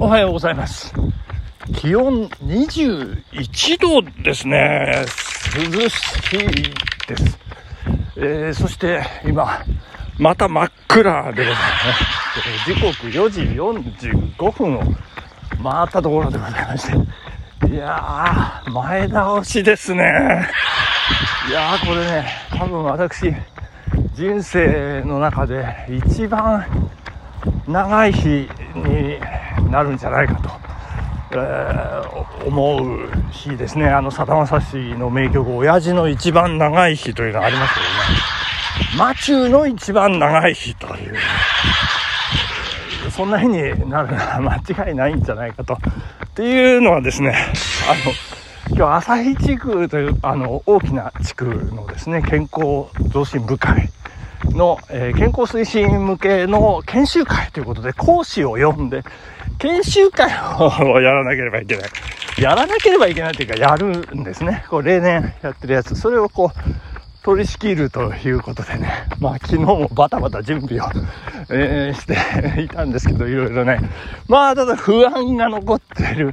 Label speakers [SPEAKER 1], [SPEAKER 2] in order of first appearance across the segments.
[SPEAKER 1] おはようございます。気温21度ですね。涼しいです。えーそして今、また真っ暗でございます。え時刻4時45分を回ったところでございまして。いやー、前倒しですね。いやー、これね、多分私、人生の中で一番長い日になるんじゃないかと、えー思う日ですね。あの、さだまさしの名曲、親父の一番長い日というのがありますけどね。マチューの一番長い日という、そんな日になるのは 間違いないんじゃないかと。っていうのはですね、あの、今日旭地区というあの大きな地区のですね健康増進部会の、えー健康推進向けの研修会ということで講師を呼んで研修会をやらなければいけない。やらなければいけないというかやるんですね。こう例年やってるやつ。それをこう取り仕切るということでね、まあ昨日もバタバタ準備を、えーしていたんですけど、いろいろね、まあただ不安が残っている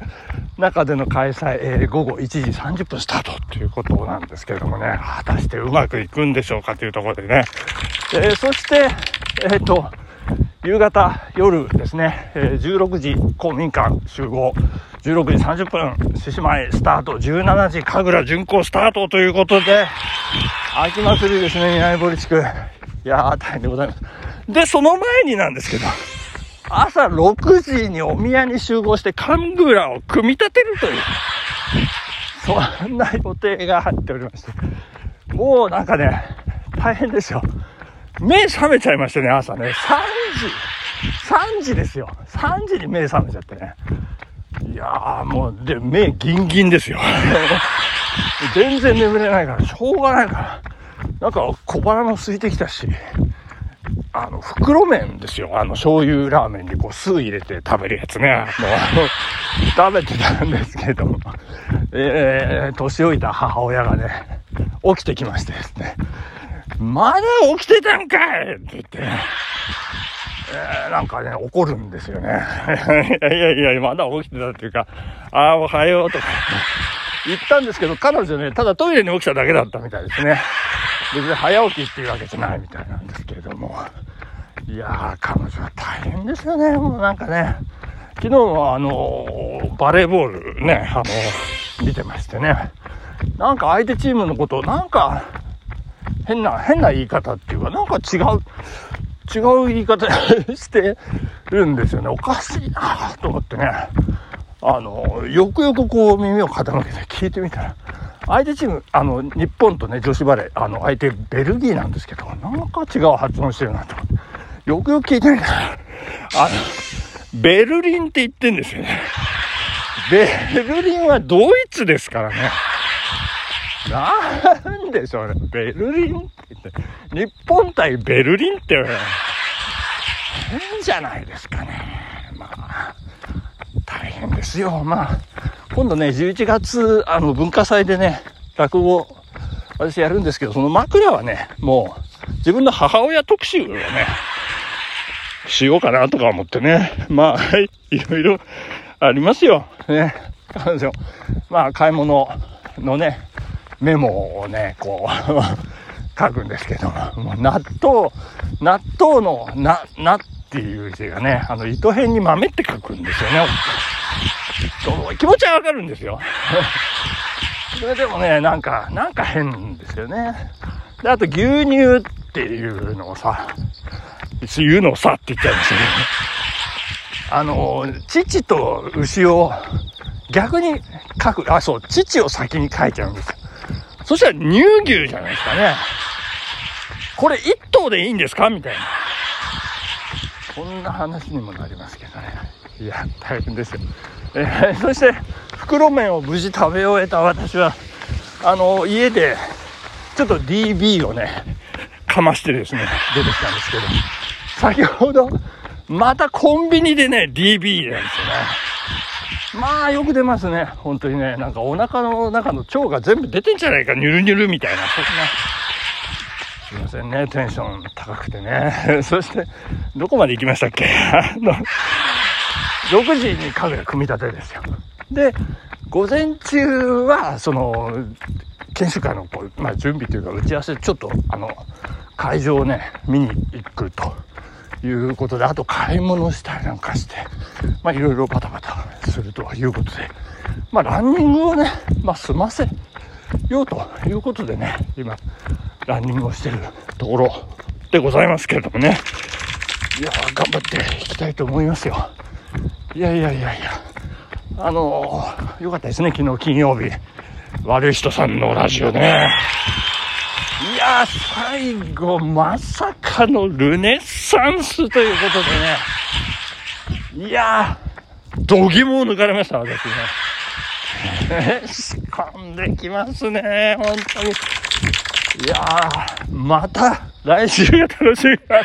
[SPEAKER 1] 中での開催、えー午後1時30分スタートということなんですけれどもね、果たしてうまくいくんでしょうかというところでね、えーそして、えっ、と、夕方、夜ですね、え16時公民館集合、16時30分、獅子舞スタート、17時神楽巡行スタートということで、秋祭りですね、南堀地区。いやー、大変でございます。で、その前になんですけど、朝6時にお宮に集合して神楽を組み立てるという、そんな予定が入っておりまして、もうなんかね、大変ですよ。目覚めちゃいましてね、朝ね、3時、3時ですよ。3時に目覚めちゃってね。いやーもう、で、目ギンギンですよ。全然眠れないから、しょうがないから。なんか小腹も空いてきたし、あの、袋麺ですよ。あの、醤油ラーメンにこう酢入れて食べるやつね。もう、あの、食べてたんですけども、えー、年老いた母親がね、起きてきましてですね、まだ起きてたんかいって言って、えーなんかね、怒るんですよね。いやいやいや、まだ起きてたっていうか、ああ、おはようとか言ったんですけど、彼女ね、ただトイレに起きただけだったみたいですね。別に早起きっていうわけじゃないみたいなんですけれども。いやー、彼女は大変ですよね。もうなんかね、昨日はあのーバレーボールね、あのー見てましてね。なんか相手チームのことを、なんか、変な、変な言い方っていうか、なんか違う、違う言い方 してるんですよね。おかしいなと思ってね。あの、よくよくこう耳を傾けて聞いてみたら、相手チーム、あの、日本とね、女子バレー、あの、相手ベルギーなんですけど、なんか違う発音してるなと思って。よくよく聞いてみたら、あの、ベルリンって言ってんですよね。ベルリンはドイツですからね。なんでしょうね。ベルリンって言って、日本対ベルリンって、変じゃないですかね。まあ、大変ですよ。まあ、今度ね、11月、あの、文化祭でね、落語、私やるんですけど、その枕はね、もう、自分の母親特集をね、しようかなとか思ってね。まあ、はい、いろいろありますよ。ね。彼女、まあ、買い物のね、メモをね、こう、書くんですけども、う納豆、納豆のな、なっていう字がね、あの、糸辺に豆って書くんですよね。そう気持ちはわかるんですよ。それでもね、なんか、なんか変ですよね。で、あと牛乳っていうのをさ、言うのをさって言っちゃいましたけど、あの、父と牛を逆に書く、あ、そう、父を先に書いちゃうんですよ。そしたら乳牛じゃないですかね。これ一頭でいいんですか？みたいな。そんな話にもなりますけどね。いや、大変ですよ。えーそして、袋麺を無事食べ終えた私は、あの、家で、ちょっと DB をね、かましてですね、出てきたんですけど、先ほど、またコンビニでね、DB なんですよね。まあ、よく出ますね。本当にね。なんかお腹の中の腸が全部出てんじゃないか、ニュルニュルみたいな。そんな。すいませんね、テンション高くてね。そして、どこまで行きましたっけ？あの、6時に家具組み立てですよ。で、午前中は、その、研修会のこう、まあ、準備というか打ち合わせちょっとあの会場をね見に行くということであと買い物したりなんかしてまあいろいろバタバタするということで。まあランニングをね、まあ、済ませようということでね今ランニングをしてるところでございますけれどもね。いや頑張っていきたいと思いますよ。いやいやいやいや。あのー、よかったですね昨日金曜日。悪い人さんのラジオね。いや最後、まさかのルネッサンスということでね。いやー、度肝を抜かれました、私ね。仕込んできますね、本当に。いやー、また来週が楽しみだ。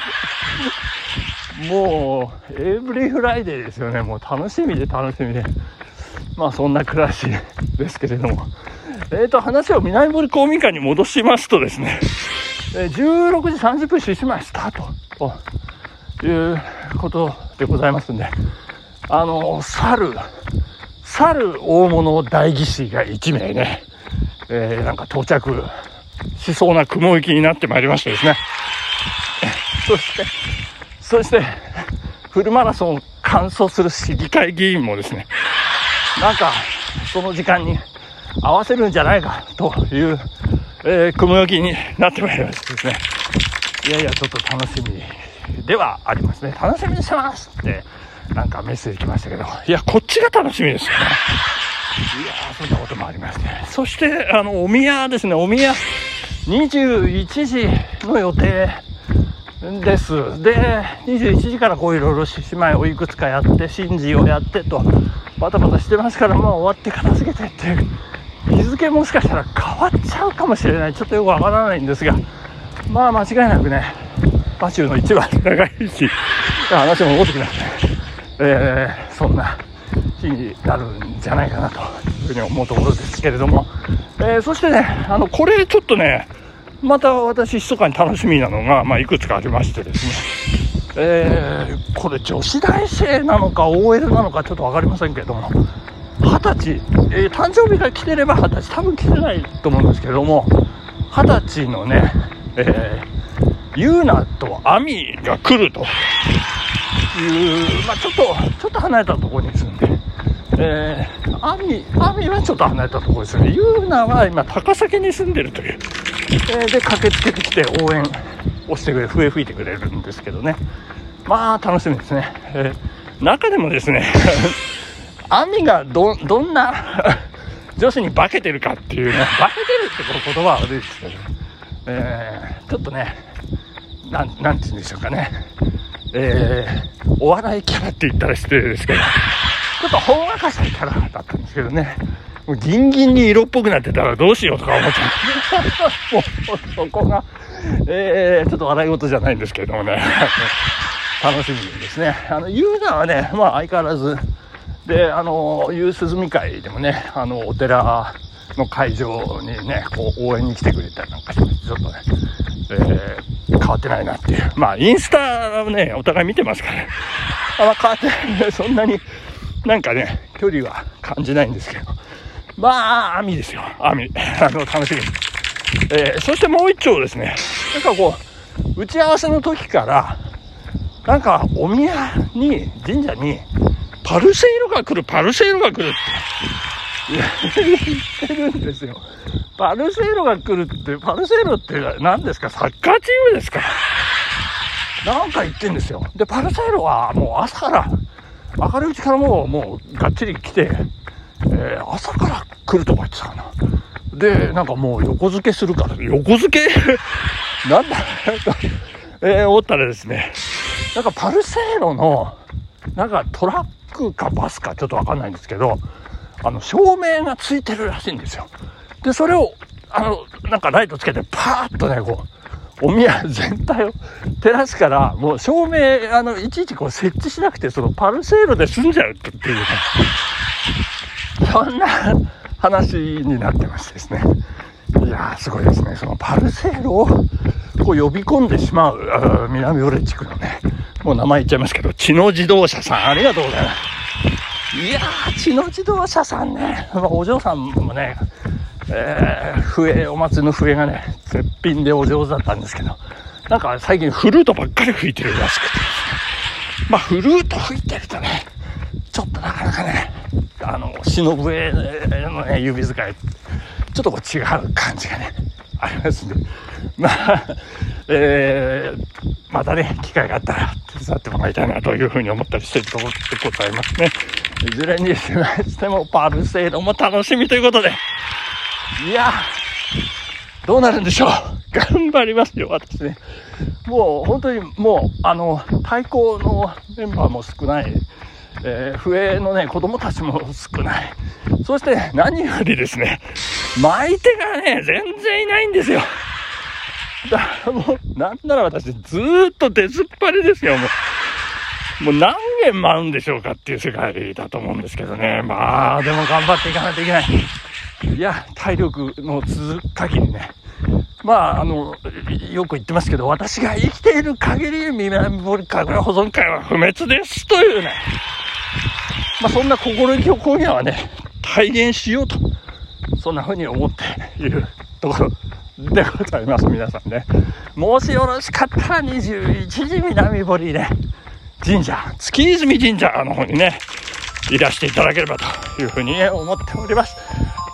[SPEAKER 1] もう、 every Friday ですよね。もう楽しみで楽しみで。まあそんな暮らしですけれども。えーと、話を南堀公民館に戻しますとですね、え、16時30分獅子舞スタートということでございますんで、あの、猿、猿大物大義士が1名ね、えー、なんか到着しそうな雲行きになってまいりましてですね、そして、そして、フルマラソンを完走する市議会議員もですね、なんか、その時間に合わせるんじゃないかという、えー、雲行きになってまいりましてですね。いやいや、ちょっと楽しみではありますね。楽しみにしてますって、なんかメッセージ来ましたけど、いや、こっちが楽しみですよね。いやそんなこともありまして。そして、あの、お宮ですね、お宮、21時の予定です。で、21時からこういろいろ獅子舞をいくつかやって、神事をやってと、バタバタしてますから、まあ終わって片付けてっていう日付もしかしたら変わっちゃうかもしれないちょっとよくわからないんですがまあ間違いなくね馬中の一番長いし話も大きくなって、えー、そんな日になるんじゃないかなというふうに思うところですけれども、えー、そしてねあのこれちょっとねまた私密かに楽しみなのが、まあ、いくつかありましてですね。えー、これ女子大生なのか OL なのかちょっと分かりませんけれども。二十歳、えー、誕生日が来てれば二十歳、多分来てないと思うんですけれども、二十歳のね、えー、ユーナとアミが来ると。いう、まあちょっと、ちょっと離れたところに住んで、えー、アミ、アミはちょっと離れたところですね。ユーナは今高崎に住んでるという。えー、で、駆けつけてきて応援をしてくれ、笛吹いてくれるんですけどね。まあ楽しみですね。えー、中でもですね アミがど、どんな 女子に化けてるかっていうね、化けてるってこの言葉は悪いですけど、えー、ちょっとね、なん、なんて言うんでしょうかね、えー、お笑いキャラって言ったら失礼ですけど、ちょっとほんわかしたキャラだったんですけどね、もうギンギンに色っぽくなってたらどうしようとか思っちゃう。もう、そこが、えー、ちょっと笑い事じゃないんですけどもね、楽しみですね。あの、ユーザーはね、まあ相変わらず、で、あの、夕涼み会でもね、あの、お寺の会場にね、こう、応援に来てくれたりなんかして、ちょっとね、えー、変わってないなっていう。まあ、インスタはね、お互い見てますから。あんま変わってないね、そんなに、なんかね、距離は感じないんですけど。まあ、網ですよ。網。あの、楽しみ。えー、そしてもう一丁ですね。なんかこう、打ち合わせの時から、なんかお宮に、神社に、パルセイロが来る、パルセイロが来るって言ってるんですよ。パルセイロが来るって、パルセイロって何ですか？サッカーチームですか？なんか言ってんですよ。で、パルセイロはもう朝から、明るいうちからもう、もうがっちり来て、えー、朝から来るとか言ってたかな。で、なんかもう横付けするから、横付け？なんだ、えー、思ったらですね、なんかパルセイロの、なんかトラックかバスかちょっとわかんないんですけど、あの、照明がついてるらしいんですよ。で、それを、あの、なんかライトつけてパーッとね、こう、お宮全体を照らすから、もう照明、あの、いちいちこう設置しなくて、そのパルセールで済んじゃうっていうね、そんな話になってましてですね。いや、すごいですね。そのパルセールをこう呼び込んでしまう、南オレ地区のね、もう名前言っちゃいますけど、知能自動車さん、ありがとうございます。いやー、血の自動車さんね、お嬢さんもね、えー、笛、お祭りの笛がね、絶品でお上手だったんですけど、なんか最近フルートばっかり吹いてるらしくて、まあフルート吹いてるとね、ちょっとなかなかね、あの、忍笛のね、指使い、ちょっとこう違う感じがね、ありますんで、まあ、えー、またね、機会があったら手伝ってもらいたいなというふうに思ったりしてるところでございますね。いずれにしても、パルセードも楽しみということで、いや、どうなるんでしょう？頑張りますよ、私ね。もう本当にもう、あの、太鼓のメンバーも少ない。えー、笛のね、子供たちも少ない。そして何よりですね、巻いてがね、全然いないんですよ。だからもう、なんなら私ずーっと出ずっぱりですよ、もう。もう何件舞うんでしょうかっていう世界だと思うんですけどね。まあ、でも頑張っていかないといけない。いや、体力の続く限りね。まあ、あの、よく言ってますけど、私が生きている限り、南堀神楽保存会は不滅ですというね。まあ、そんな心意気を今夜はね、体現しようと、そんな風に思っているところでございます、皆さんね。もしよろしかったら21時南堀ね、神社、月泉神社の方にね、いらしていただければというふうに思っております。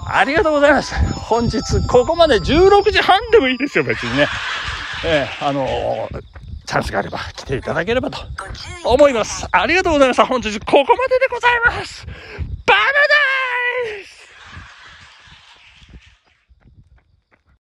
[SPEAKER 1] ありがとうございます。本日、ここまで16時半でもいいですよ、別にね。えー、あのー、チャンスがあれば来ていただければと思います。ありがとうございました。本日ここまででございます。バナナ